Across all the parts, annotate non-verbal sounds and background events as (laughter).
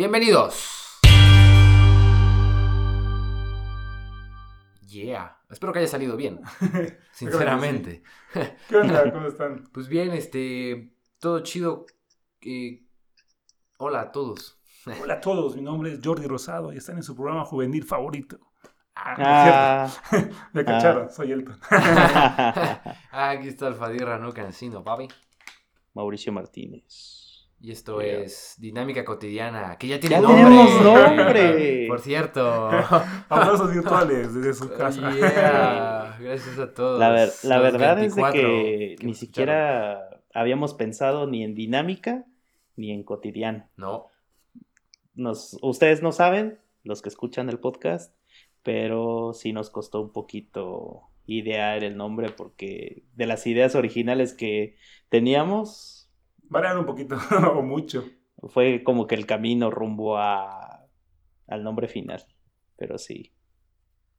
Bienvenidos. Yeah. Espero que haya salido bien. (laughs) Sinceramente. (laughs) ¿Qué onda? (laughs) ¿Cómo están? Pues bien, este. Todo chido. Eh, hola a todos. Hola a todos, mi nombre es Jordi Rosado y están en su programa juvenil favorito. Ah, Ah, es cierto. Me cacharon, soy Elton. Ah, Aquí está el Fadirra no cansino, papi. Mauricio Martínez. Y esto Yeah. es Dinámica Cotidiana, que ya tiene ¡Ya nombre. tenemos nombre! (laughs) Por cierto. (laughs) Aplausos virtuales desde su casa. Yeah. Gracias a todos. La, ver- la Los verdad es de 24 que que ni siquiera habíamos pensado ni en dinámica ni en cotidiano. No. Nos, ustedes no saben, los que escuchan el podcast, pero sí nos costó un poquito idear el nombre porque de las ideas originales que teníamos Varían un poquito (laughs) o mucho. fue como que el camino rumbo a, al nombre final. Pero sí,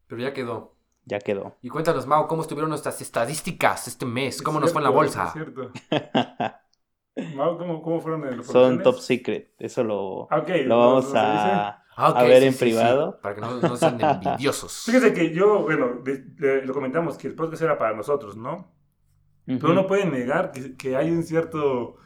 Pero ya quedó. ya quedó. Y cuéntanos, Mau, ¿cómo estuvieron nuestras estadísticas este mes? ¿Cómo Es nos fue en la bolsa? es cierto. (laughs) Mau, ¿cómo, ¿Cómo fueron en los Son top secret, eso lo, Ah, ok, lo vamos ¿no- no a, Ah, a ver sí, en sí, sí, privado. para que no, no sean (laughs) envidiosos. Fíjese que yo, bueno, de- de- lo comentamos que el podcast era para nosotros, ¿no? Pero Ujú. uno puede negar que, que hay un cierto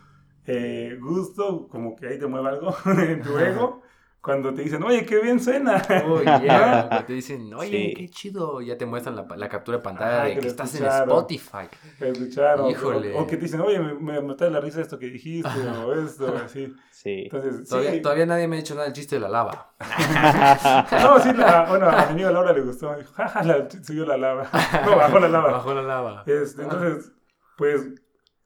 eh, gusto, como que ahí te mueve algo (laughs) en tu ego, cuando te dicen, oye, qué bien suena. (laughs) Oh, yeah. Cuando te dicen, oye, Sí. qué chido. Ya te muestran la, la captura de pantalla Ah, de que estás en. Spotify. Escucharon. o- Híjole. O, que te dicen, oye, me, me, me trae la risa esto que dijiste, o esto, así. Sí. Entonces, Todavía, sí. todavía nadie me ha dicho nada del chiste de la lava. (laughs) No, sí, la, bueno, a mi amiga Laura le gustó. me Dijo, jaja, la, subió la lava. No, bajó la lava. Bajo la lava. Este, entonces, pues,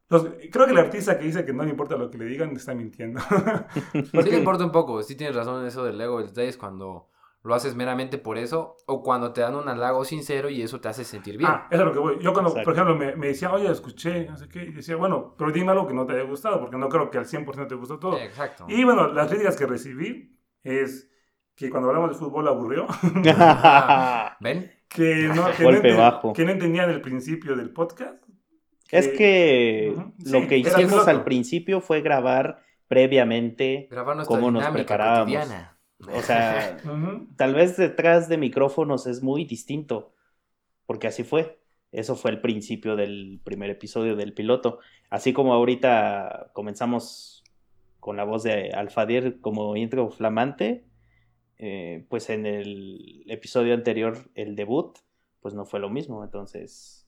los- creo que el artista que dice que no le importa lo que le digan está mintiendo. (laughs) Sí le importa un poco, sí tienes razón en eso del ego. El detalle es cuando lo haces meramente por eso o cuando te dan un halago sincero y eso te hace sentir bien. Ah, eso es lo que voy. Yo cuando, por Exacto. ejemplo, me, me decía, oye, escuché, no sé qué, y decía, bueno, pero dime algo que no te haya gustado, porque no creo que al 100% te gustó todo. Exacto. Y bueno, las críticas que recibí es que cuando hablamos de fútbol aburrió, (laughs) ¿Ven? que no, que, no bajo. que no entendían el principio del podcast. Es que lo Sí, que hicimos al principio fue grabar previamente, Grabar ¿Cómo nos preparábamos? cotidiana. o sea, (laughs) tal vez detrás de micrófonos es muy distinto, porque así fue. Eso fue el principio del primer episodio del piloto. Así como ahorita comenzamos con la voz de Alfadir como intro flamante, eh, pues en el episodio anterior, el debut, pues no fue lo mismo. Entonces,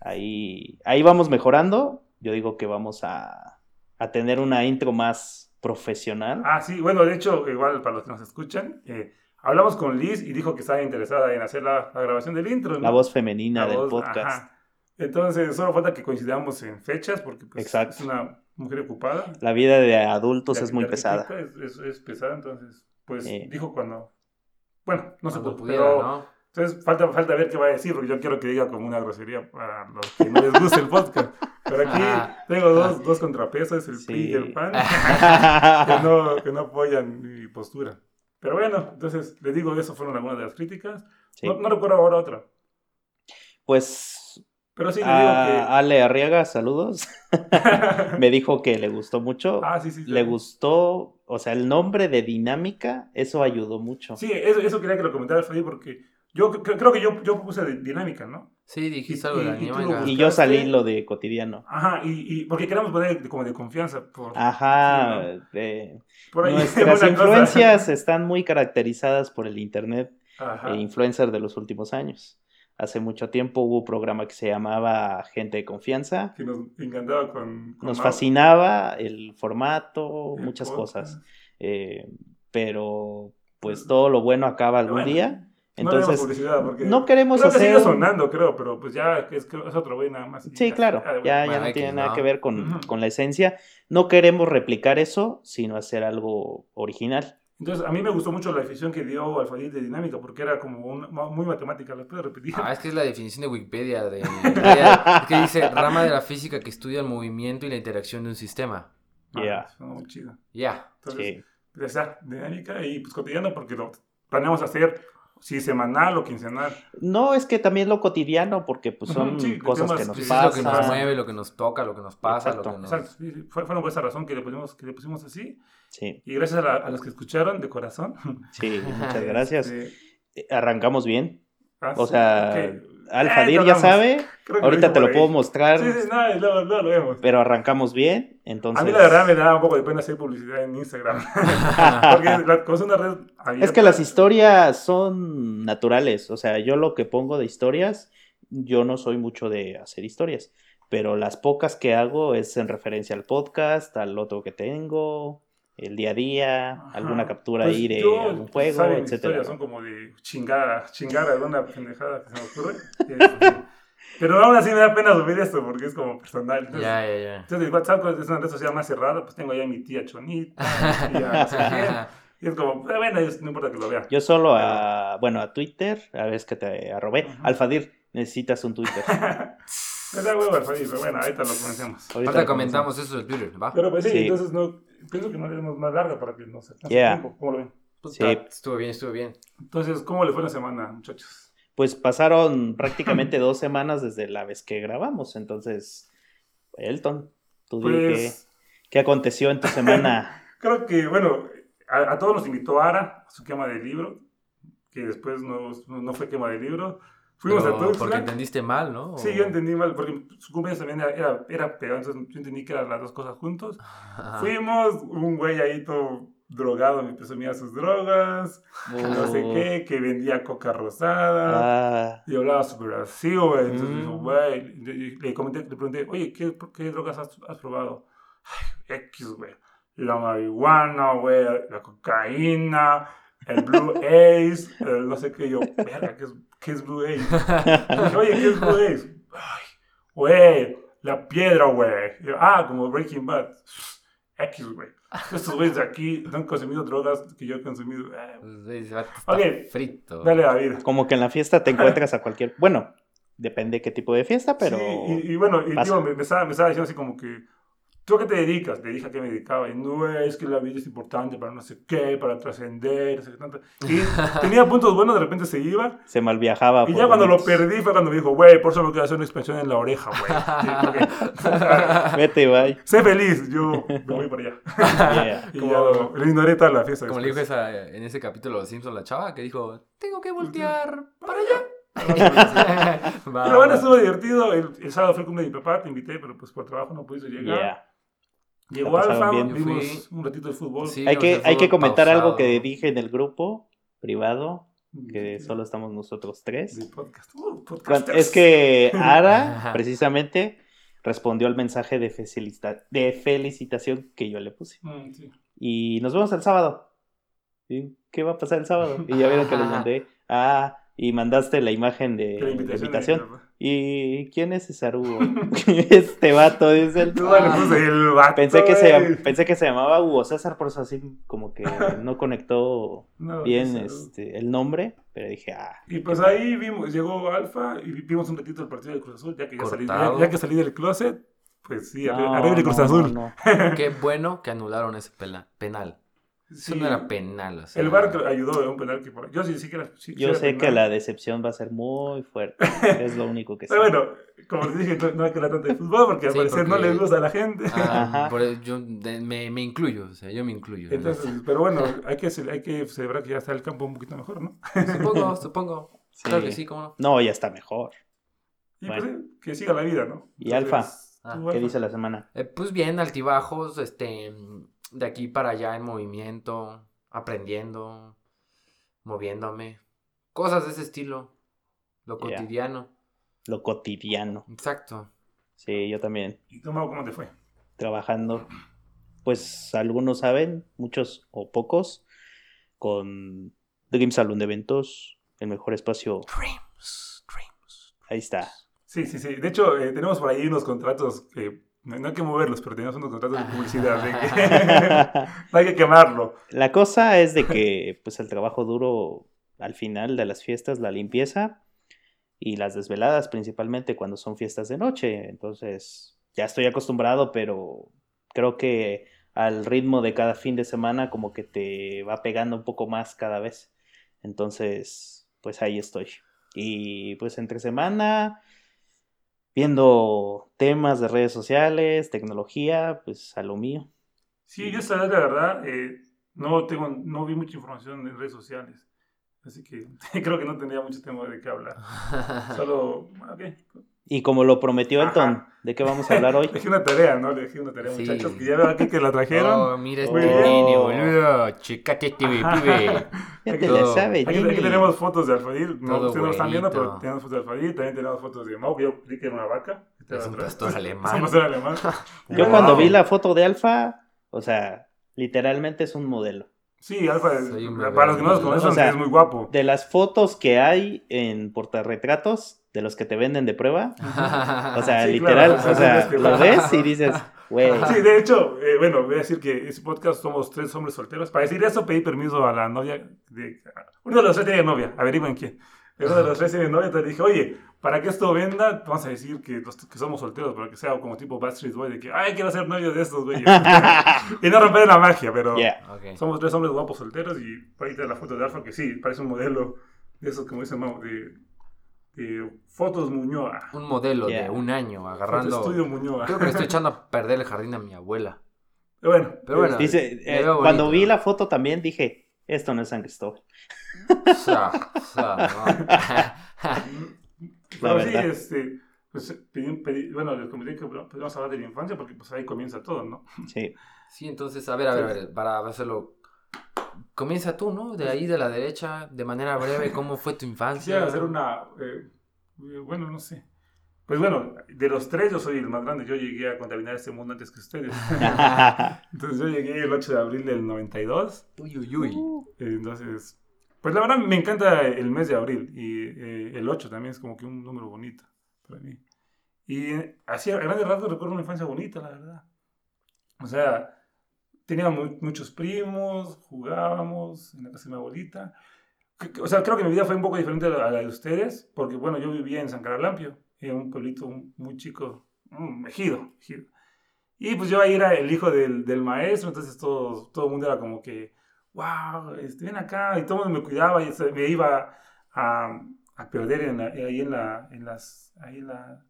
ahí, ahí vamos mejorando. Yo digo que vamos a, a tener una intro más profesional. Ah, sí, bueno, de hecho, igual para los que nos escuchan, eh, hablamos con Liz y dijo que estaba interesada en hacer la, la grabación del intro. ¿no? La voz femenina La del voz, podcast. ajá. Entonces, solo falta que coincidamos en fechas, porque pues, es una mujer ocupada. La vida de adultos La- es muy la pesada. Es, es- es pesada, entonces, pues Sí. dijo cuando. Bueno, no se pudo, pudiera, pero ¿no? Entonces falta, falta ver qué va a decir, porque yo quiero que diga como una grosería para los que no les guste el podcast. Pero aquí tengo dos, dos contrapesos, el Sí. PRI y el PAN, (laughs) que no, que no apoyan mi postura. Pero bueno, entonces les digo, eso fueron algunas de las críticas. Sí. No, no recuerdo ahora otra. Pues Pero sí le a digo Ale Arriaga, saludos. que. (laughs) Me dijo que le gustó mucho. ah, sí, sí. sí. Le gustó, o sea, el nombre de dinámica, eso ayudó mucho. Sí, eso, eso quería que lo comentara Freddy porque yo cre- creo que yo, yo puse de dinámica, ¿no? Sí, dijiste algo de la Y- y tú dinámica. Y yo salí lo de cotidiano. Ajá, y, y porque queremos poner de- como de confianza. Por, Ajá, sí, eh, ¿no? Por ahí nuestras (laughs) cosa. influencias están muy caracterizadas por el internet Ajá. e influencers de los últimos años. Hace mucho tiempo hubo un programa que se llamaba Gente de Confianza. Que nos encantaba con. con Nos Mau. fascinaba el formato, El muchas podcast. cosas. Eh, pero pues todo lo bueno acaba algún Bueno, día. No Entonces, publicidad porque. no queremos Creo que hacer... sigue sonando, creo, pero pues ya es, es otro güey nada más. Sí, ya. claro, Ah, ya, ya no tiene nada ¿no? que ver con, Ujú. con la esencia. No queremos replicar eso, sino hacer algo original. Entonces, a mí me gustó mucho la definición que dio Alfadil de dinámica porque era como un- muy matemática. ¿La puedes repetir? Ah, es que es la definición de Wikipedia. De, es que dice rama de la física que estudia el movimiento y la interacción de un sistema. Ah, Ya. suena muy chido. Ya. Entonces, Sí. dinámica y pues cotidiana porque lo planeamos hacer si semanal o quincenal. No, es que también lo cotidiano, porque pues son sí, cosas que nos pasan. lo que nos mueve, lo que nos toca, lo que nos pasa, Exacto, lo que nos... Exacto, sí, sí, fue, fue por esa razón que le pusimos, que le pusimos así. Sí, Y gracias a, la- a los que escucharon de corazón. sí, muchas gracias. Este, Arrancamos bien. ah, O sí, sea. Alfadir Eh, ya sabe. Ahorita te lo puedo mostrar. Sí, sí, no, luego lo vemos. Pero arrancamos bien. Entonces. A mí la verdad me da un poco de pena hacer publicidad en Instagram. (laughs) (laughs) Porque la, como es una red abierta. Es que las historias son naturales. O sea, yo lo que pongo de historias, yo no soy mucho de hacer historias. Pero las pocas que hago es en referencia al podcast, al otro que tengo, el día a día, Ajá. alguna captura Pues ahí de yo, algún juego, saben, etcétera. historias son como de chingada, chingada de una pendejada que se me ocurre. Pero aún así me da pena subir esto porque es como personal. Entonces, Ya, ya, ya. entonces WhatsApp es una red social más cerrada, pues tengo ahí a mi tía Chonita, mi tía. (laughs) Y es como, eh, bueno, es- no importa que lo vean. Yo solo a, bueno, a Twitter, a ver, que te arrobé. Ajá. Alfadir, necesitas un Twitter. (laughs) Me da huevo Alfredo, pero bueno, ahorita lo comencemos. Ahorita Ahorita lo comentamos eso del Twitter, ¿va? Pero pues sí, Sí. entonces no, pienso que no debemos más larga para que nos alcance Yeah. el tiempo. ¿Cómo lo ven? Puta, Sí. Estuvo bien, estuvo bien. Entonces, ¿cómo le fue la semana, muchachos? Pues pasaron (laughs) prácticamente dos semanas desde la vez que grabamos. Entonces, Elton, tú di qué, Pues, qué aconteció en tu semana. (laughs) creo que, bueno, a, a todos nos invitó Ara a su quema de libro, que después no, no fue quema de libro. Fuimos Pero a Tuxtla. porque entendiste mal, ¿no? Sí, yo entendí mal, porque su cumpleaños también era, era, era pegado, entonces yo entendí que eran las dos cosas juntos. Ajá. Fuimos, un güey ahí todo drogado me presumía sus drogas, no sé Oh, qué, que vendía coca rosada. ah, Y hablaba súper así, güey. Entonces, Mm. dijo, güey. Le, le comenté, le pregunté, oye, ¿qué, qué drogas has, has probado? Ay, X, güey. La marihuana, güey. La cocaína. El Blue (laughs) Ace. El no sé qué. Yo, verga, ¿qué es, qué es Blue dije, oye, ¿qué es Blue Ace? Ay, güey. La piedra, güey. Ah, como Breaking Bad. X, güey. Estos güeyes de aquí no han consumido drogas que yo he consumido. Eh, Pues, frito. dale a la vida. como que en la fiesta te encuentras a cualquier. Bueno, depende qué tipo de fiesta, pero. Sí, y, y bueno, y me, me estaba, me estaba diciendo así como que, ¿tú a qué te dedicas? Le dije a qué me dedicaba. Y no, es que la vida es importante para no sé qué, para trascender, no sé qué tanto. Y (laughs) tenía puntos buenos, de repente se iba. Se mal viajaba. Y ya cuando lo perdí fue cuando me dijo, güey, por eso me quiero hacer una expansión en la oreja, güey. (laughs) Vete, bye. (laughs) sé feliz, yo me voy para allá. Yeah. Y Como- ya lo- le ignoré toda la fiesta. Como le dijo esa, en ese capítulo de Los Simpsons la chava que dijo, tengo que voltear para allá. Pero bueno, estuvo divertido. El, el sábado fue el cumpleaños de mi papá, te invité, pero pues por trabajo no pudiste llegar. Yeah. Llegó Alfa, bien. Vimos fui- un ratito de fútbol. Sí, Hay que, hay que comentar algo que dije en el grupo privado, que Sí. solo estamos nosotros tres. Podcast. Uh. Es que (laughs) Ara, precisamente, respondió al mensaje de, felicita- de felicitación que yo le puse. Mm, sí. Y nos vemos el sábado. ¿Y ¿Qué va a pasar el sábado? Y ya vieron que les mandé. Ah, y mandaste la imagen de la invitación. ¿Y quién es César Hugo? (laughs) (laughs) este vato, dice el... Le puse el vato, Pensé que, se, pensé que se llamaba Hugo César, por eso así como que (laughs) no conectó No, bien este, el nombre, pero dije, ah, Y pues ahí vimos, llegó Alfa y vimos un ratito el partido de Cruz Azul, ya que ya salí, ya, que salí del closet, pues sí, no, arriba de Cruz no, Azul. no, no. Qué bueno que anularon ese penal. Eso Sí. no era penal. O sea, El VAR ayudó en un penal que por Yo sí, sí que era. sí- sí Yo era sé que la decepción va a ser muy fuerte, es lo único que (laughs) sé. Pero bueno, como les dije, no, no hay que hablar tanto de fútbol porque (laughs) al Sí, parecer no les gusta a la gente. ah, (laughs) Ajá. por eso yo de- me, me incluyo, o sea, yo me incluyo. en Entonces, pero bueno, hay que, hay que celebrar que ya está el campo un poquito mejor, ¿no? Supongo, supongo. Sí. Claro que sí, cómo no. No, ya está mejor. Y Bueno. pues que siga la vida, ¿no? ¿Y Alfa? Ah, ¿tú, ¿Qué Alfa? dice la semana? Eh, pues bien, altibajos, este, de aquí para allá en movimiento, aprendiendo, moviéndome, cosas de ese estilo, lo cotidiano, Lo cotidiano. exacto. Sí, yo también. ¿Y tú, Mau, cómo te fue? trabajando, pues algunos saben, muchos o pocos, con Dream Salon de Eventos, el mejor espacio. Dreams, dreams. Ahí está. Sí, sí, sí. De hecho, eh, tenemos por ahí unos contratos que no, no hay que moverlos, pero tenemos unos contratos de publicidad. de que no (laughs) (laughs) hay que quemarlo. La cosa es de que, pues, el trabajo duro al final de las fiestas, la limpieza y las desveladas, principalmente cuando son fiestas de noche. Entonces, ya estoy acostumbrado, pero creo que al ritmo de cada fin de semana, como que te va pegando un poco más cada vez. Entonces, pues ahí estoy. Y pues entre semana, viendo temas de redes sociales, tecnología, pues a lo mío. Sí, yo esta vez, la verdad, eh, no, tengo, no vi mucha información en redes sociales. Así que (laughs) creo que no tendría mucho tema de qué hablar. (laughs) Solo, ok. Y como lo prometió Elton, Ajá. ¿de qué vamos a hablar hoy? (laughs) Dejé una tarea, ¿no? Le dejé una tarea, Sí. muchachos, que ya veo aquí que la trajeron. Oh, mira este niño, boludo. Checate este pibe. (laughs) Ya te la sabe, Aquí, aquí tenemos fotos de Alfadil. No, ustedes no están viendo, pero tenemos fotos de Alfadil. También tenemos fotos de Mau, que yo creí que era una vaca. Es un pastor (laughs) Es alemán. un pastor alemán. Yo Wow. cuando vi la foto de Alfa, o sea, literalmente es un modelo. Sí, Alfa, es- un para los que no los conocen, O sea, es muy guapo. De las fotos que hay en portarretratos, de los que te venden de prueba, o sea, Sí, literal, claro. o sea, lo ves y dices, (laughs) güey, Sí, de hecho, eh, bueno, voy a decir que ese podcast somos tres hombres solteros. Para decir eso, pedí permiso a la novia. De, uno de los tres tiene novia, averigüen quién. Uno de los tres tiene novia, entonces dije, oye, para que esto venda, vamos a decir que, los- que somos solteros, para que sea como tipo Backstreet Boy, de que, ay, quiero ser novio de estos güeyes. (laughs) y no romper la magia, pero yeah. Ok. somos tres hombres guapos solteros y por ahí está la foto de Alfa, que sí, parece un modelo de esos, como dicen, Mau, de, de fotos Muñoa. Un modelo Yeah. de un año Foto agarrando. Estudio Muñoa. Creo que le estoy (laughs) echando a perder el jardín a mi abuela. Pero bueno, Pero bueno, Dice, eh, cuando vi la foto también dije, esto no es San Cristóbal. O sea, o sea, Pero La sí, este, pues, pedí- pedí- bueno, les comenté que podemos hablar de la infancia porque pues ahí comienza todo, ¿no? Sí. Sí, entonces, a ver, a ver, a ver, para hacerlo. Comienza tú, ¿no? De ahí de la derecha, de manera breve, ¿cómo fue tu infancia? Quisiera hacer una, eh, bueno, no sé. Pues bueno, de los tres yo soy el más grande, yo llegué a contaminar este mundo antes que ustedes. (laughs) Entonces yo llegué el 8 de abril del 92, Uy, uy, uy. eh, entonces, pues la verdad me encanta el mes de abril y eh, el 8 también es como que un número bonito para mí. Y así a grandes rasgos recuerdo una infancia bonita, la verdad. O sea, tenía mu- muchos primos, jugábamos en la casa de mi abuelita. O sea, creo que mi vida fue un poco diferente a la, de ustedes, porque bueno, yo vivía en San Caralampio, en un pueblito muy chico, un ejido, ejido. Y pues yo ahí era el hijo del, del maestro, entonces todo, todo el mundo era como que, wow, este, ven acá, y todo el mundo me cuidaba y me iba a, a perder en la- ahí en la, en las, ahí en la,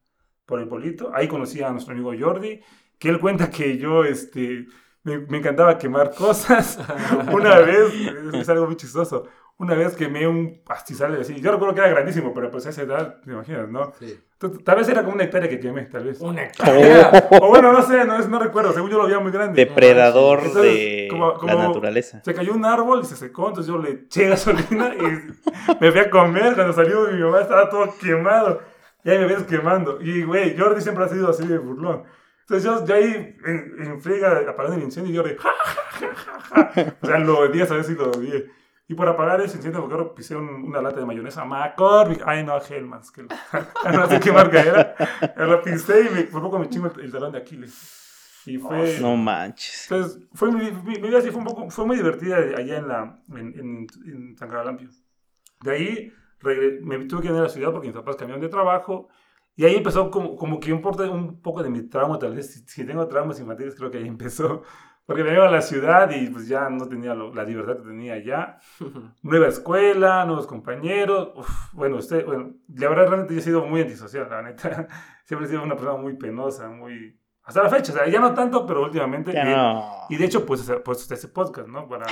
por el pueblito. Ahí conocí a nuestro amigo Jordi, que él cuenta que yo, este, me, me encantaba quemar cosas. (laughs) Una vez, es, es algo muy chistoso, una vez quemé un pastizal así. Yo recuerdo que era grandísimo, pero pues a esa edad, te imaginas, ¿no? Sí. Tal vez era como una hectárea que quemé, tal vez. Una (laughs) hectárea. O bueno, no sé, no, no recuerdo, según yo lo veía muy grande. Depredador Entonces, de como- como- la naturaleza. Se cayó un árbol y se secó, entonces yo le eché gasolina y (laughs) me fui a comer. Cuando salió mi mamá estaba todo quemado. Y ahí me ves quemando. Y güey, Jordi siempre ha sido así de burlón. Entonces yo, yo ahí en, en friega apagando el incendio y Jordi, ja, ja, ja, ja. O sea, lo odié, a ver si lo odié. Y por apagar ese incendio, me acuerdo, pisé un- una lata de mayonesa McCormick. Ay, no, Hellmann's. Que, (laughs) no sé qué marca era. Lo pisé y me, por poco me chingo el, el talón de Aquiles. Y fue... No manches. Entonces, fue mi, mi- mi vida sí fue, un poco, fue muy divertida allá en, la, en, en, en San Caralampio. De ahí regre- me tuve que ir a la ciudad porque mis papás cambiaron de trabajo. Y ahí empezó como, como que un, un poco de mi trauma, tal vez. Si, si tengo traumas infantiles, creo que ahí (laughs) empezó. Porque me iba a la ciudad y pues ya no tenía lo- la libertad que tenía allá. (laughs) Nueva escuela, nuevos compañeros. Uf, bueno, usted, bueno, la verdad realmente yo he sido muy antisocial, la neta. (laughs) Siempre he sido una persona muy penosa, muy... Hasta la fecha, o sea, ya no tanto, pero últimamente... Y- no. y de hecho, pues, pues está ese podcast, ¿no? Para,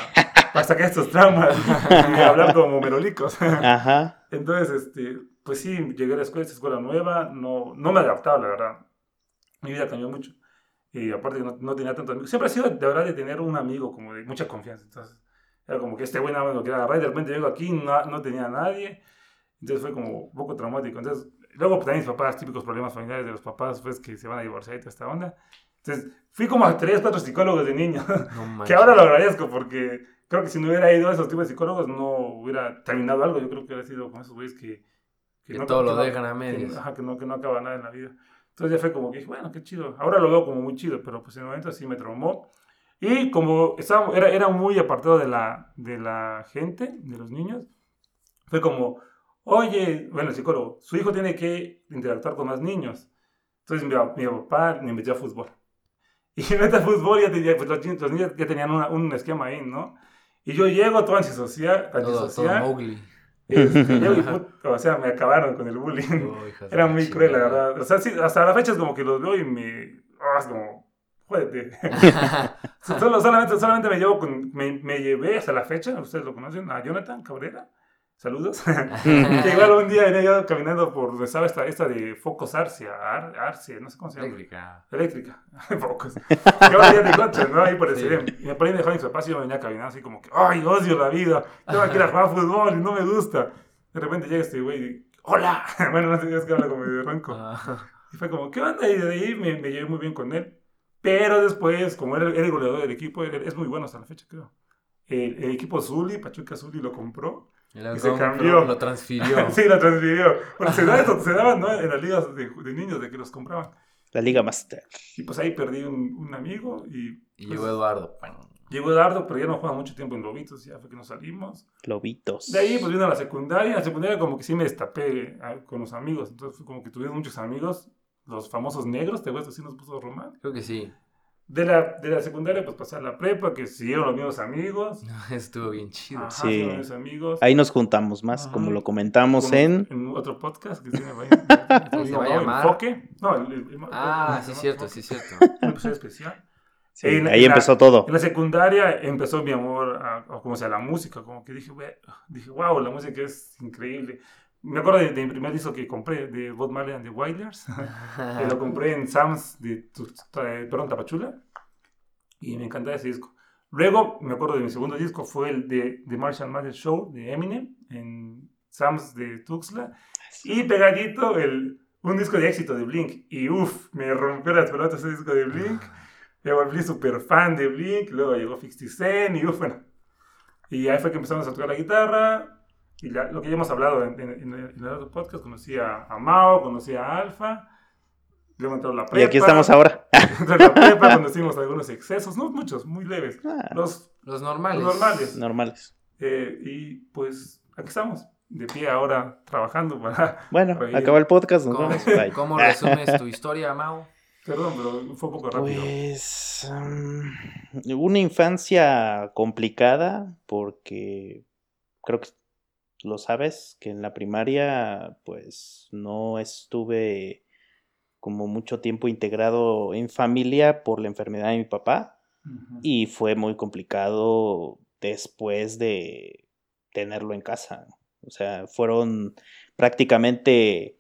para sacar estos traumas y hablar como merolicos. Ajá. Entonces, este, pues sí, llegué a la escuela, esta escuela nueva, no, no me adaptaba, la verdad. Mi vida cambió mucho. Y aparte que no, no tenía tantos amigos. Siempre ha sido, de verdad, de tener un amigo como de mucha confianza. Entonces, era como que este más lo quiere agarrar y de repente llego aquí, no, no tenía a nadie. Entonces fue como un poco traumático. Entonces, luego pues, también mis papás, típicos problemas familiares de los papás, pues que se van a divorciar y toda esta onda. Entonces, fui como a tres, cuatro psicólogos de niño. No. (laughs) Que ahora lo agradezco porque creo que si no hubiera ido a esos tipos de psicólogos no hubiera terminado algo. Yo creo que hubiera sido con esos güeyes que... Que todo lo no- dejan a que- medias. ajá, que no, que no acaba nada en la vida. Entonces ya fue como que dije, bueno, qué chido. Ahora lo veo como muy chido, pero pues en el momento sí me traumó. Y como estaba, era, era muy apartado de la, de la gente, de los niños, fue como, oye, bueno, el psicólogo, su hijo tiene que interactuar con más niños. Entonces mi, mi papá me metió a fútbol. (laughs) Y neta, fútbol ya tenía, pues los, los niños ya tenían una- un esquema ahí, ¿no? Y yo llego todo antisocial, Todo, todo antisocial Mowgli. Este, (laughs) yo, o sea, me acabaron con el bullying. Oh, (laughs) Era muy cruel, la verdad. O sea, sí, hasta la fecha es como que los veo y me... ah, es como... Jódete. (laughs) Solo, solamente, solamente me llevo con... Me, me llevé hasta la fecha, ustedes lo conocen, a Jonathan Cabrera. Saludos. (laughs) (laughs) que igual un día venía yo caminando por donde estaba esta, esta de Focos Arcia, Ar- Arce, no sé cómo se llama. Eléctrica. Eléctrica. (laughs) Focos. Ahora ya de coche, ¿no? Ahí por el Sí. Y me ponían de mis papás y yo venía caminando así como que, ay, odio la vida. Que ir a jugar fútbol y no me gusta. De repente llega este güey y, hola. Bueno, no sé, es que habla como de ronco. Ah, Y fue como, ¿qué onda? Y de ahí me, me llevé muy bien con él. Pero después, como era, era el goleador del equipo, él- es muy bueno hasta la fecha, creo. El, el equipo Zuli, Pachuca Zuli, lo compró. Y se cambió. Lo transfirió. (laughs) sí, lo transfirió. Porque se daba esto, se daban, ¿no? En las ligas de, de niños, de que los compraban. La Liga Master. Y pues ahí perdí un, un amigo y... Y pues, llegó Eduardo. Llegó Eduardo, pero ya no juega mucho tiempo en Lobitos, ya fue que nos salimos. Lobitos. De ahí pues vino a la secundaria, en la secundaria como que sí me destapé ah, con los amigos, entonces fue como que tuvimos muchos amigos, los famosos negros, te acuerdas, así nos puso Román. Creo que sí. De la, de la secundaria pues pasé a la prepa, que siguieron los mismos amigos. (laughs) Estuvo bien chido. Ajá, Sí. los amigos. Ahí nos juntamos más, Ajá. como lo comentamos Como en... otro podcast que tiene ahí, ¿Cómo se va a ¿no? llamar? Enfoque. No, el, el- el- Ah, el- sí, el- cierto, sí, cierto. (laughs) Un episodio especial. Sí, En- ahí en la- empezó todo. En la secundaria empezó mi amor a, a como sea, la música, como que dije, dije, wow, la música es increíble. Me acuerdo de, de mi primer disco que compré de Bob Marley and the Wailers, (laughs) que lo compré en Sam's de, eh, perdón, Tapachula, y me encantaba ese disco. Luego me acuerdo de mi segundo disco, fue el de The Martian Mathers Show de Eminem en Sam's de Tuxtla, y pegadito el, un disco de éxito de Blink, y uff, me rompió las pelotas ese disco de Blink. Me volví súper fan de Blink, luego llegó 50 Cent y uf, bueno. Y ahí fue que empezamos a tocar la guitarra. Y la- lo que ya hemos hablado en, en- en el, en el otro podcast, conocí a, a Mao, conocí a Alfa, luego entró la prepa. Y aquí estamos ahora. (laughs) Entró la prepa, conocimos algunos excesos, no muchos, muy leves. Ah, Los, Los normales. los normales. normales. Eh, y pues aquí estamos, de pie ahora, trabajando para... (laughs) Bueno, Oye. acaba el podcast, nos ¿Cómo, resumes tu (laughs) historia, Mau? Perdón, pero fue un poco rápido. Pues mm, una infancia complicada porque creo que lo sabes, que en la primaria pues no estuve como mucho tiempo integrado en familia por la enfermedad de mi papá y fue muy complicado después de tenerlo en casa. O sea, fueron prácticamente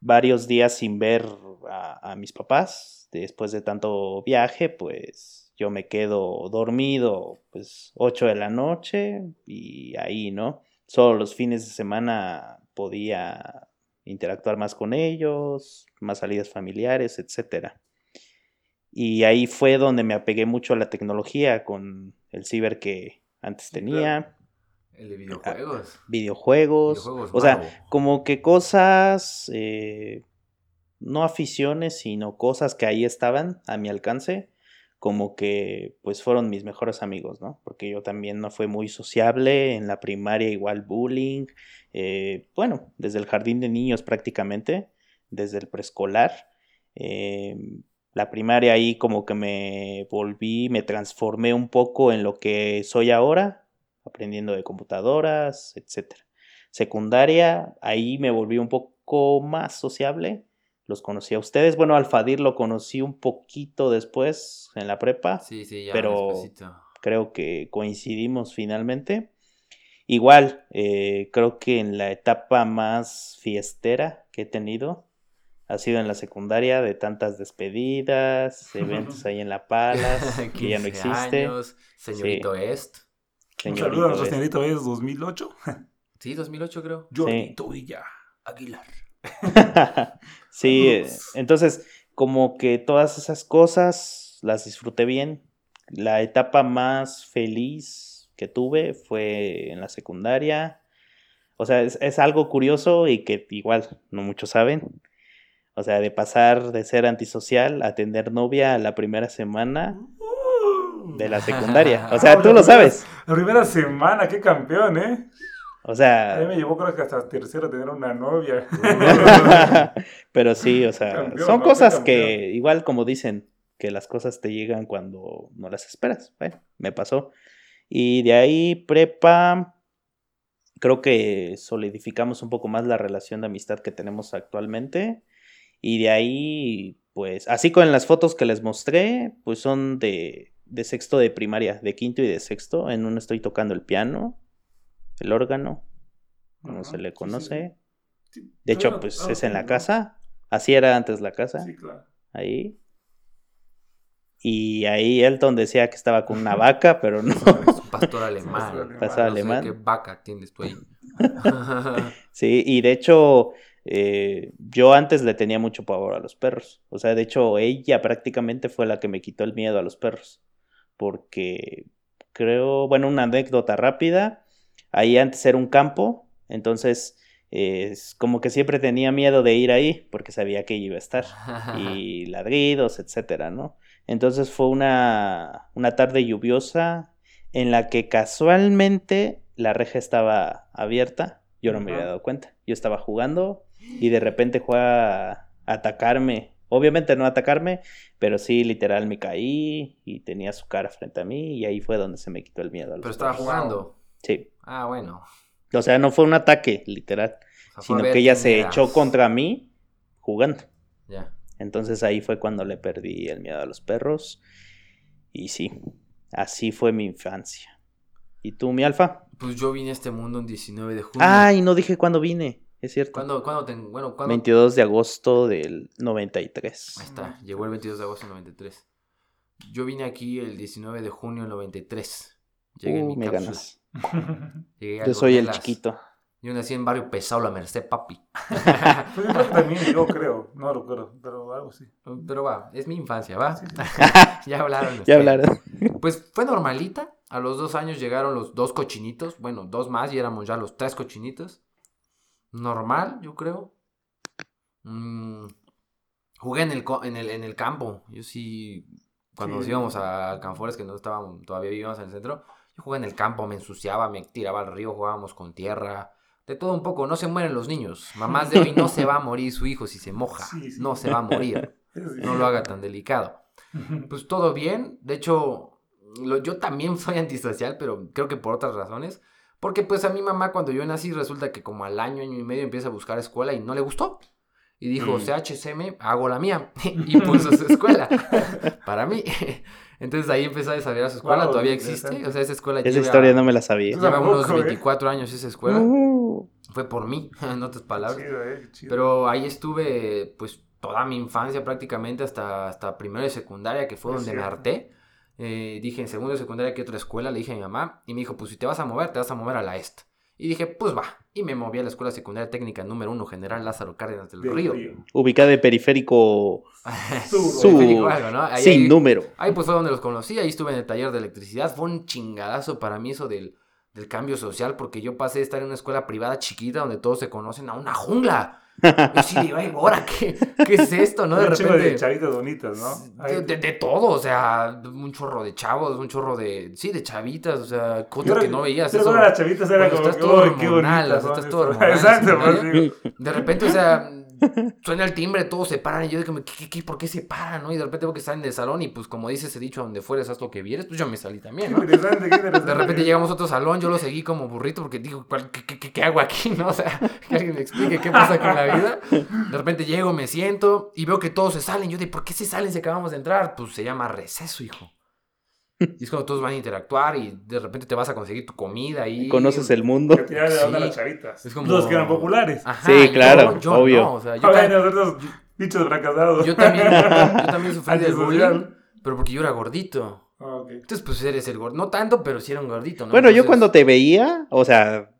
varios días sin ver a, a mis papás. Después de tanto viaje, pues yo me quedo dormido, pues 8 de la noche y ahí, ¿no? Solo los fines de semana podía interactuar más con ellos, más salidas familiares, etcétera. Y ahí fue donde me apegué mucho a la tecnología con el ciber que antes tenía, El de videojuegos. videojuegos, Videojuegos, o sea, como que cosas, eh, no aficiones, sino cosas que ahí estaban a mi alcance, como que pues fueron mis mejores amigos, ¿no? Porque yo también no fui muy sociable, en la primaria igual bullying, eh, bueno, desde el jardín de niños prácticamente, desde el preescolar. eh, la primaria ahí como que me volví, me transformé un poco en lo que soy ahora, aprendiendo de computadoras, etcétera secundaria, ahí me volví un poco más sociable. Los conocí a ustedes. Bueno, Alfadir lo conocí un poquito después en la prepa. Sí, sí, ya pero- despacito. Creo que coincidimos finalmente. Igual, eh, creo que en la etapa más fiestera que he tenido ha sido en la secundaria de tantas despedidas, (laughs) eventos ahí en La Palas, (laughs) que ya no 15 existe. años, señorito Est. Un Señorito saludo a nuestro es- señorito es 2008. Sí, 2008 creo. Jordi Villa Aguilar. (laughs) sí, eh, entonces como que todas esas cosas las disfruté bien. La etapa más feliz que tuve fue en la secundaria. O sea, es, es algo curioso y que igual no muchos saben. O sea, de pasar de ser antisocial a tener novia la primera semana de la secundaria. O sea, (laughs) tú lo sabes. La primera semana, qué campeón, ¿eh? O A sea, mí me llevó creo que hasta tercero tener una novia. (laughs) Pero sí, o sea, Campeón, son ¿no? Cosas campeón. que, igual como dicen, que las cosas te llegan cuando no las esperas. Bueno, me pasó. Y de ahí, prepa, creo que solidificamos un poco más la relación de amistad que tenemos actualmente. Y de ahí, pues, así con las fotos que les mostré, pues son de, de sexto de primaria, de quinto y de sexto. En uno estoy tocando el piano, el órgano, como Ajá, se le conoce. sí. Sí, De hecho, claro, pues claro, es en la casa. Así era antes la casa, Sí, claro. ahí. Y ahí Elton decía que estaba con una vaca, (laughs) pero no. Es un pastor alemán. Pastor No sé alemán. ¿Qué vaca tienes tú ahí? (laughs) Sí, y de hecho, eh, yo antes le tenía mucho pavor a los perros. O sea, de hecho, ella prácticamente fue la que me quitó el miedo a los perros. Porque creo, bueno, una anécdota rápida. Ahí antes era un campo, entonces eh, como que siempre tenía miedo de ir ahí porque sabía que iba a estar. (laughs) y ladridos, etcétera, ¿no? Entonces fue una, una tarde lluviosa en la que casualmente la reja estaba abierta. Yo no me había dado cuenta. Yo estaba jugando y de repente fue a atacarme. Obviamente no atacarme, pero sí, literal, me caí y tenía su cara frente a mí y ahí fue donde se me quitó el miedo. a los Pero estaba jugando. Sí. Ah, bueno. O sea, no fue un ataque, literal, O sea, sino que ella se echó contra mí jugando. Ya. Entonces ahí fue cuando le perdí el miedo a los perros. Y sí, así fue mi infancia. ¿Y tú, mi alfa? Pues yo vine a este mundo un 19 de junio. Ay, no dije cuándo vine, es cierto. ¿Cuándo, cuándo te- bueno, ¿cuándo? 22 de agosto del 93. Ahí está, llegó el 22 de agosto del 93. Yo vine aquí el 19 de junio del 93. Llegué en Uh, mi me cápsula. ganas. (laughs) Llegué a Yo soy el chiquito. Yo nací en barrio pesado, la Merced, papi. (laughs) Yo creo que también, yo creo, no lo creo, pero algo sí. Pero va, es mi infancia, ¿va? Sí, (laughs) ya hablaron. Ya hablaron. Pues fue normalita. A los dos años llegaron los dos cochinitos. Bueno, dos más y éramos ya los tres cochinitos. Normal, yo creo. Mm, jugué en el, co- en, el, en el campo. Yo sí, cuando nos íbamos a Alcanfores, que no estábamos, todavía vivíamos en el centro, yo jugué en el campo, me ensuciaba, me tiraba al río, jugábamos con tierra. De todo un poco, no se mueren los niños. Mamás de hoy no se va a morir su hijo si se moja. Sí, sí. No se va a morir. (laughs) No lo haga tan delicado. (laughs) Pues todo bien. De hecho, lo- yo también soy antisocial, pero creo que por otras razones. Porque pues a mi mamá cuando yo nací resulta que como al año, año y medio empieza a buscar escuela y no le gustó. Y dijo, Mm. CHSM, hago la mía. (laughs) y puso su escuela para mí. Entonces ahí empezó a desarrollar su escuela. Wow, Todavía existe. O sea, esa escuela Esa lleva, historia no me la sabía. lleva unos ¿eh? 24 años esa escuela. Uh, Fue por mí, (laughs) en otras palabras. Chido, eh, chido. Pero ahí estuve, pues, toda mi infancia prácticamente hasta, hasta primero de secundaria, que fue Es donde me harté. Eh, dije en segundo de secundaria que otra escuela, le dije a mi mamá, y me dijo, pues si te vas a mover, te vas a mover a la EST. Y dije, pues va. Y me moví a la escuela secundaria técnica número uno, General Lázaro Cárdenas del Del Río. ubicada en periférico (laughs) Sur. Periférico algo, ¿no? Ahí- sin ahí- número. Ahí pues fue donde los conocí, ahí estuve en el taller de electricidad, fue un chingadazo para mí eso del, del cambio social, porque yo pasé de estar en una escuela privada chiquita donde todos se conocen a una jungla. Yo sí digo, ay, ahora, ¿qué, ¿qué es esto, no? De Un repente... de chavitas bonitas, ¿no? De, de- de todo, o sea, un chorro de chavos, un chorro de, sí, de chavitas, o sea, cosas que no veías. Recuerdo a las chavitas era cuando como estás todo "Uy, qué hormonal, estás todo estas". (laughs) hormonal Exacto, pues, secundaria. digo. De repente, o sea, suena el timbre, todos se paran y yo digo, ¿qué, qué, qué, por qué se paran, no? Y de repente veo que salen del salón y pues como dice ese dicho, donde fueres haz lo que vieres, pues yo me salí también, ¿no? interesante, qué interesante. De repente llegamos a otro salón, yo lo seguí como burrito porque digo, ¿cuál- qué, qué- qué- qué hago aquí? (laughs) ¿No? O sea, que alguien me explique qué pasa con la vida. De repente llego, me siento y veo que todos se salen. Yo de, ¿por qué se salen si acabamos de entrar? Pues se llama receso, hijo. Y es cuando todos van a interactuar y de repente te vas a conseguir tu comida y... Conoces el mundo. Que tirar de onda Sí. las chavitas. Es como- Los que eran populares. Ajá, Sí, claro, yo obvio. no, o sea, yo, nosotros, bichos fracasados. yo también, yo también (laughs) sufrí del bullying, pero porque yo era gordito. Ah, ok. Entonces, pues eres el gordo. No tanto, pero sí era un gordito, ¿no? Bueno, yo cuando te veía, o sea,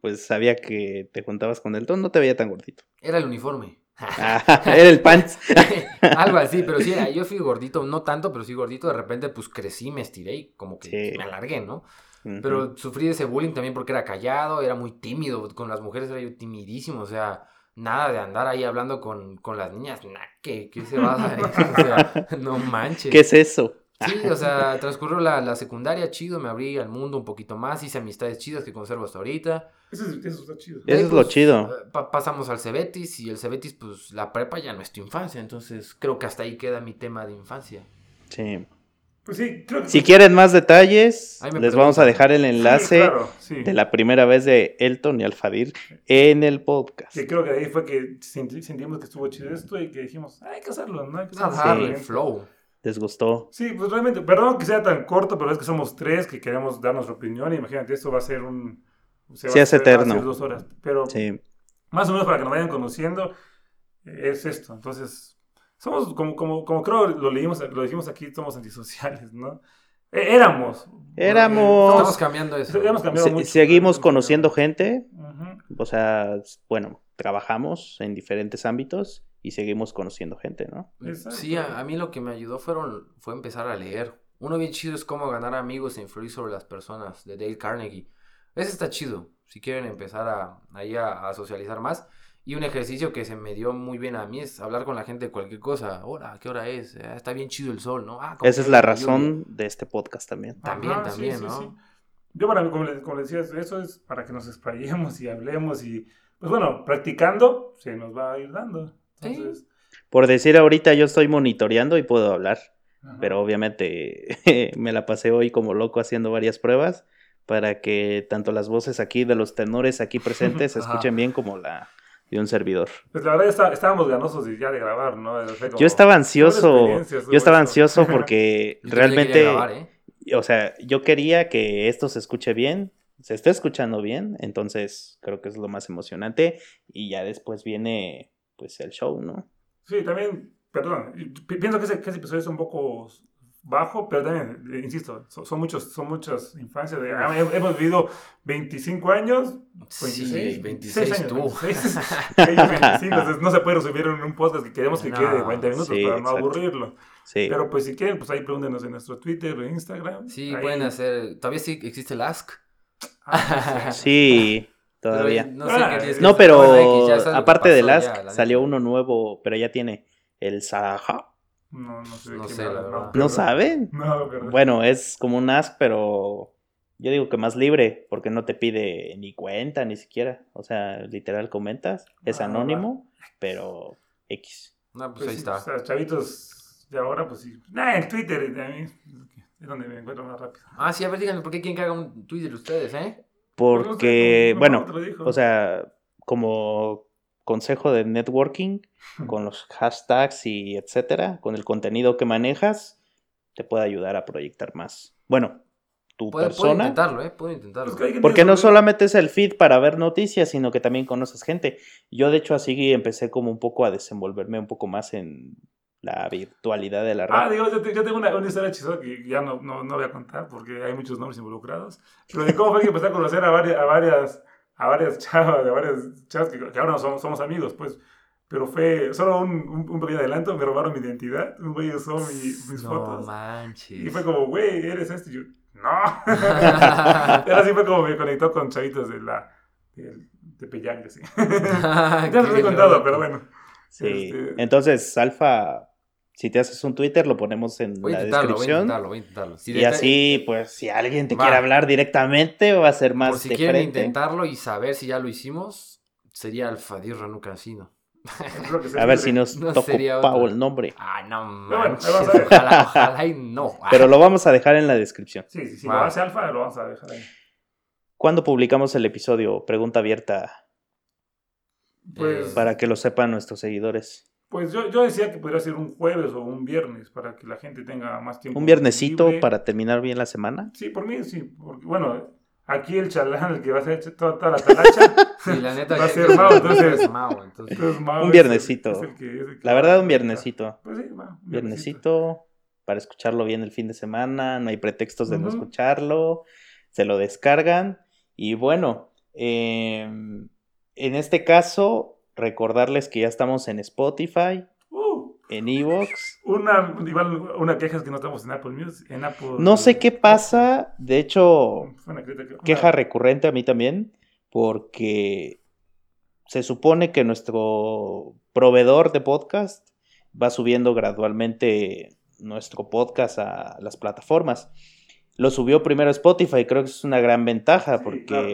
pues sabía que te juntabas con el ton, no te veía tan gordito. Era el uniforme. Ah, era el pants. (laughs) Algo así, pero sí, yo fui gordito, no tanto, pero sí gordito. De repente, pues crecí, me estiré y como que Sí. me alargué, ¿no? Pero sufrí de ese bullying también porque era callado, era muy tímido. Con las mujeres era yo timidísimo, o sea, nada de andar ahí hablando con, con las niñas. Nah, ¿qué, ¿Qué se va a dar? (laughs) O sea, no manches. ¿Qué es eso? Sí, o sea, transcurrió la, la secundaria chido, me abrí al mundo un poquito más, hice amistades chidas que conservo hasta ahorita. Eso, es- eso está chido. Eso es lo chido. eh, pa- pasamos al Cebetis y el Cebetis, pues la prepa ya no es tu infancia, entonces creo que hasta ahí queda mi tema de infancia. Sí. Pues sí, creo que... Si quieren más detalles, les vamos a dejar el Sí, enlace claro, sí. de la primera vez de Elton y Alfadir en el podcast. Sí, creo que ahí fue que senti- sentimos que estuvo chido esto y que dijimos, "Ah, hay que hacerlo, ¿no? Hay que hacerlo". Sí. flow. ¿Les gustó? Sí, pues realmente, perdón que sea tan corto, pero es que somos tres que queremos dar nuestra opinión. Imagínate, esto va a ser un... se va Sí, a es hacer- va a eterno. ser dos horas. Pero Sí. más o menos para que nos vayan conociendo, eh, es esto. Entonces, somos, como, como, como creo lo leímos, lo dijimos aquí, somos antisociales, ¿no? Eh, éramos. Éramos. Estamos cambiando eso. Hemos cambiado Se- mucho. seguimos conociendo gente, Ujú. o sea, bueno, trabajamos en diferentes ámbitos y seguimos conociendo gente, ¿no? Exacto. Sí, a, a mí lo que me ayudó fueron, fue empezar a leer. Uno bien chido es cómo ganar amigos e influir sobre las personas, de Dale Carnegie. Ese está chido, si quieren empezar a, ahí a, a socializar más. Y un ejercicio que se me dio muy bien a mí es hablar con la gente de cualquier cosa. Hora, ¿qué hora es? Ah, está bien chido el sol, ¿no? Ah, ¿cómo Esa es la razón de este podcast también. También, Ajá, también, ¿no? Yo para mí, como les, como les decía, eso es para que nos explayemos y hablemos y, pues bueno, practicando se nos va a ir dando. Entonces, Por decir ahorita yo estoy monitoreando y puedo hablar, ajá. pero obviamente (laughs) me la pasé hoy como loco haciendo varias pruebas para que tanto las voces aquí de los tenores aquí presentes (laughs) se Ajá. escuchen bien como la de un servidor. Pues la verdad está- estábamos ganosos ya de grabar, ¿no? Como- Yo estaba ansioso, (laughs) yo estaba bueno. ansioso porque realmente, grabar, ¿eh? o sea, yo quería que esto se escuche bien, se esté escuchando bien, entonces creo que es lo más emocionante y ya después viene pues el show, ¿no? Sí, también, perdón, pi- pienso que ese, que ese episodio es un poco bajo, pero también, eh, insisto, son, son muchos, son muchas infancias. De, ah, he- hemos vivido 25 años, Sí, 26, 26 años, tú. 26, ellos 25, entonces no se puede resumir en un podcast que queremos que No, quede de 40 minutos sí, para no exacto. aburrirlo. Sí. Pero pues si quieren, pues ahí pregúntenos en nuestro Twitter o Instagram. Sí, Ahí- pueden hacer. Todavía sí existe el Ask. Ah, (laughs) Sí, todavía. no sé Ah, qué que No, pero X, ya aparte del ya, Ask la neta. salió uno nuevo, pero ya tiene el Saha. No, no sé. de No qué sé, la verdad. ¿No saben? No, pero... Bueno, es como un Ask, pero yo digo que más libre, porque no te pide ni cuenta, ni siquiera. O sea, literal comentas, es Ah, anónimo, pero X. No, pues Pues ahí sí, está. O sea, chavitos de ahora, pues sí. Nah, en Twitter, eh, a mí es donde me encuentro más rápido. Ah, sí, a ver, díganme por qué quieren que haga un Twitter ustedes, ¿eh? Porque, bueno, o sea, como consejo de networking, con los hashtags y etcétera, con el contenido que manejas, te puede ayudar a proyectar más. Bueno, tu persona. intentarlo, ¿eh? Puedo intentarlo. Pues Porque no solamente es el feed para ver noticias, sino que también conoces gente. Yo, de hecho, así empecé como un poco a desenvolverme un poco más en la virtualidad de la red. Ah, digo, yo, te- yo tengo una, una historia chistosa que ya no, no, no voy a contar porque hay muchos nombres involucrados. Pero de cómo fue que empecé a conocer a varias, a varias, a varias chavas, a varias chavas que, que ahora no somos, somos amigos, pues. Pero fue solo un, un, un pequeño adelanto, me robaron mi identidad. Un güey usó mi- mis no fotos. manches. Y fue como, güey, ¿eres este? Y yo, no. (laughs) Pero así fue como me conectó con chavitos de la... De, de Peyang, así. (laughs) ya se los he contado, pero bueno. sí. este- Entonces, Alfa, si te haces un Twitter, lo ponemos en Voy a la intentarlo, voy a descripción. intentarlo, voy a intentarlo. Si y así, pues, si alguien te Va. quiere hablar directamente, va a ser más Por si de quieren frente. intentarlo y saber si ya lo hicimos, sería Alfadir Ranu Casino. A ver si nos (laughs) No tocó el nombre. Ah, no manches. ver. ojalá, ojalá y no. (laughs) Pero lo vamos a dejar en la descripción. Sí, sí, sí. Va. Lo hace alfa, lo vamos a dejar ahí. ¿Cuándo publicamos el episodio? Pregunta abierta Pues, para que lo sepan nuestros seguidores. Pues yo, yo decía que podría ser un jueves o un viernes para que la gente tenga más tiempo. Un viernesito libre. para terminar bien la semana. Sí, por mí sí. Porque, bueno, aquí el chalán, el que va a hacer toda, toda la talacha. (laughs) Sí, la neta. (laughs) Va a ser Mau, entonces. es Mau, entonces. entonces, Mau Un es viernesito. el- es el que- es el que La verdad, un viernesito. Pues sí, va. un Viernesito para escucharlo bien el fin de semana. No hay pretextos de no escucharlo. Se lo descargan. Y bueno, em, en este caso, recordarles que ya estamos en Spotify, Uh, en Evox. una, igual, una queja es que no estamos en Apple Music. En Apple, No sé qué pasa. De hecho, una una- queja recurrente a mí también, porque se supone que nuestro proveedor de podcast va subiendo gradualmente nuestro podcast a las plataformas. Lo subió primero a Spotify, creo que es una gran ventaja Sí, porque claro.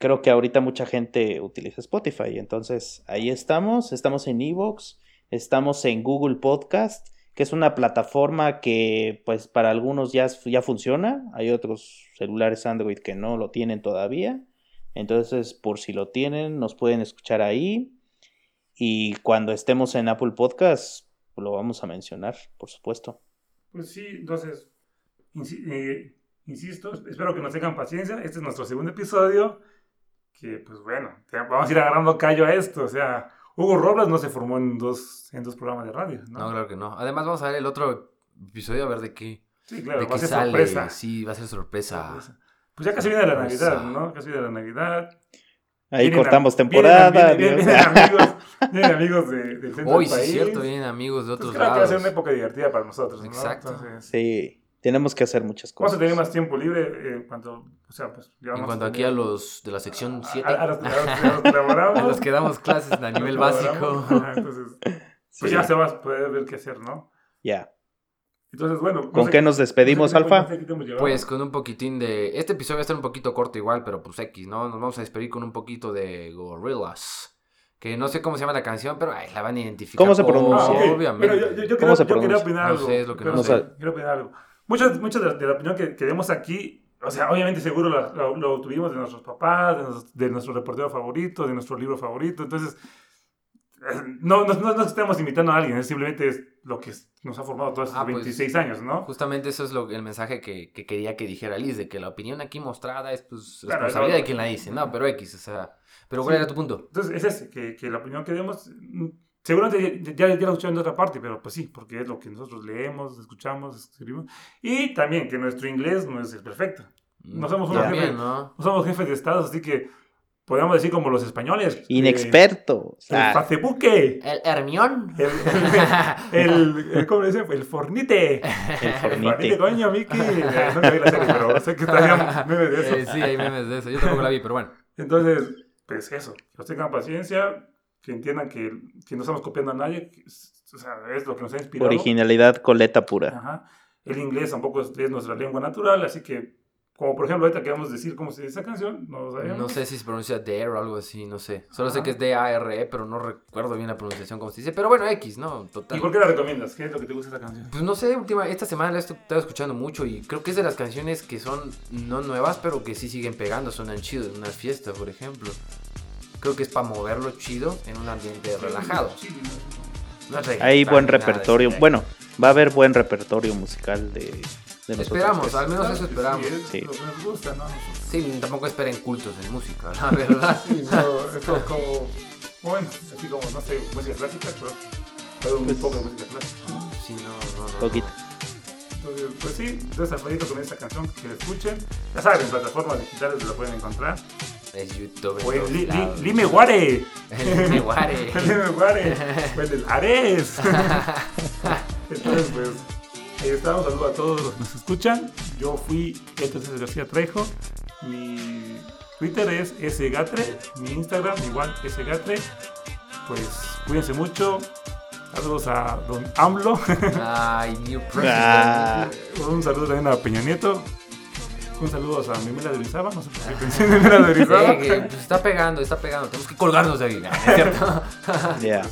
Creo que ahorita mucha gente utiliza Spotify. Entonces ahí estamos, estamos en Evox, estamos en Google Podcast que es una plataforma que pues para algunos ya, ya funciona, hay otros celulares Android que no lo tienen todavía, entonces por si lo tienen nos pueden escuchar ahí y cuando estemos en Apple Podcast lo vamos a mencionar, por supuesto. Pues sí, entonces, eh, insisto, espero que nos tengan paciencia. Este es nuestro segundo episodio. Que, pues bueno, vamos a ir agarrando callo a esto. O sea, Hugo Robles no se formó en dos, en dos programas de radio, ¿no? No, claro que no. Además, vamos a ver el otro episodio a ver de qué, sí, claro, de va a qué ser sale. sorpresa. Sí, va a ser sorpresa. Sorpresa. Pues ya casi viene la Sorpresa. Navidad, ¿no? Casi viene la Navidad. Ahí Vienen cortamos am- temporada. Vienen, vienen- adiós. vienen amigos, (laughs) vienen amigos de- del centro Hoy del sí país. es cierto, vienen amigos de Pues otros creo que va a ser lados. una época divertida para nosotros, ¿no? Exacto. Entonces, Sí, tenemos que hacer muchas Vamos cosas. a tener más tiempo libre eh, en cuanto, o sea, pues ya En vamos cuanto a aquí a los de la sección 7, A, a los, a (laughs) los- a los que laboramos. a los que damos clases a nivel básico. (laughs) ajá, Entonces, pues Sí, ya se va a poder ver qué hacer, ¿no? ya. Entonces, bueno. no ¿Con sé- qué nos despedimos, no sé Alfa? no sé. Pues con un poquitín de... Este episodio va a estar un poquito corto igual, pero pues X, ¿no? Nos vamos a despedir con un poquito de Gorillaz. Que no sé cómo se llama la canción, pero ay, la van a identificar. ¿Cómo se pronuncia? Ah. Obviamente. Pero yo, yo, yo ¿Cómo quería, se yo quería pronuncia? opinar No algo. sé, es lo que pero no sé. Quiero opinar algo. Muchas, muchas de, la, de la opinión que, que demos aquí, o sea, obviamente seguro lo, lo, lo tuvimos de nuestros papás, de, nos- de nuestro reportero favorito, de nuestro libro favorito. Entonces, eh, no, no, no, no estamos imitando a alguien, es simplemente es lo que nos ha formado todos estos Ah, pues, 26 años, ¿no? Justamente eso es lo, el mensaje que, que quería que dijera Liz, de que la opinión aquí mostrada es pues Claro, responsabilidad de quien la dice, ¿no? Pero X, o sea... Pero Sí. ¿cuál era tu punto? Entonces, es ese, que, que la opinión que demos, mm, seguramente ya, ya, ya lo escucharon de otra parte, pero pues sí, porque es lo que nosotros leemos, escuchamos, escribimos. Y también que nuestro inglés no es el perfecto. No somos unos También, jefes. ¿no? No somos jefes de Estado, así que podríamos decir como los españoles. eh, Inexperto. el Ah, Facebook, El Hermión. el, el, el- ¿cómo le dicen? El fornite. el El fornite, fornite. coño, Miki. Eh, No me vi la serie, pero sé que está meme de (laughs) eso. Eh, sí, hay memes de eso. Yo tampoco la vi, pero bueno. Entonces, pues eso, que tengan paciencia, que entiendan que, que no estamos copiando a nadie, que o sea, es lo que nos ha inspirado. Originalidad coleta pura. Ajá. El inglés tampoco es, es nuestra lengua natural, así que, como por ejemplo, ahorita que vamos a decir cómo se dice esa canción, no lo sabemos. No sé si se pronuncia Dare o algo así, no sé. Solo sé Ajá. que es D-A-R-E, pero no recuerdo bien la pronunciación como se dice. Pero bueno, X, ¿no? Total. ¿Y por qué la recomiendas? ¿Qué es lo que te gusta de esa canción? Pues no sé, última, esta semana la he estado escuchando mucho y creo que es de las canciones que son no nuevas, pero que sí siguen pegando, suenan chido en una fiesta, por ejemplo. Creo que es para moverlo chido en un ambiente relajado. No Hay buen repertorio. Bueno, va a haber buen repertorio musical de, de nosotros. Esperamos, tres. al menos eso esperamos. Sí, es Sí. lo que nos gusta, ¿no? Sí, tampoco esperen cultos en música, la verdad. Sí, no, es como, como- bueno, así como, no sé, música clásica, pero, pero un Pues- poco de música clásica. Sí, no, no, no. Poquito. Entonces, pues sí, entonces Alfredito con esta canción que la escuchen. Ya saben, en plataformas digitales la pueden encontrar. Es YouTube. en O en todos Li- Li-. Lime Guare. El (laughs) Lime Guare. El (laughs) Lime Guare. O en el Ares. (laughs) Entonces, pues, ahí estamos. Saludos a todos los que nos escuchan. Yo fui Héctor García Trejo. Mi Twitter es sgatre. Mi Instagram igual sgatre. Pues, cuídense mucho. Saludos a Don AMLO. Ay, New President. Ah, Un saludo también a Peña Nieto. Un saludo a Mimela de Orizaba. No sé por qué pensé en de Sí, Orizaba. que, pues, está pegando, está pegando. Tenemos que colgarnos de ahí, ¿no es cierto? (laughs) ya.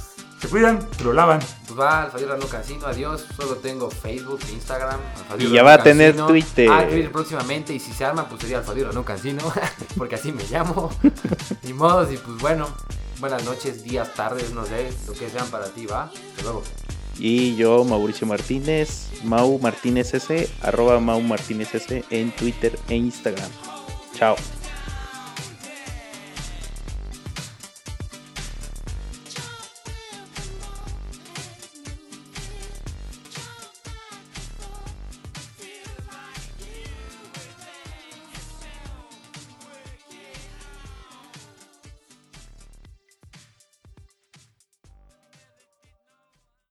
Se cuidan, pero lavan. Pues va, Alfadir Rano Cancino, adiós. Solo tengo Facebook, Instagram. Alfadir Y ya Rano va a tener Cancino. Twitter. Ah, Twitter próximamente. Y si se arma, pues sería Alfadir Rano Cancino. (laughs) porque así me llamo. (laughs) Ni modos, y pues bueno. Buenas noches, días, tardes, no sé. Lo que sean para ti, va. Hasta luego. Y yo, Mauricio Martínez, Mau Martínez S, arroba Mau Martínez S en Twitter e Instagram. Chao.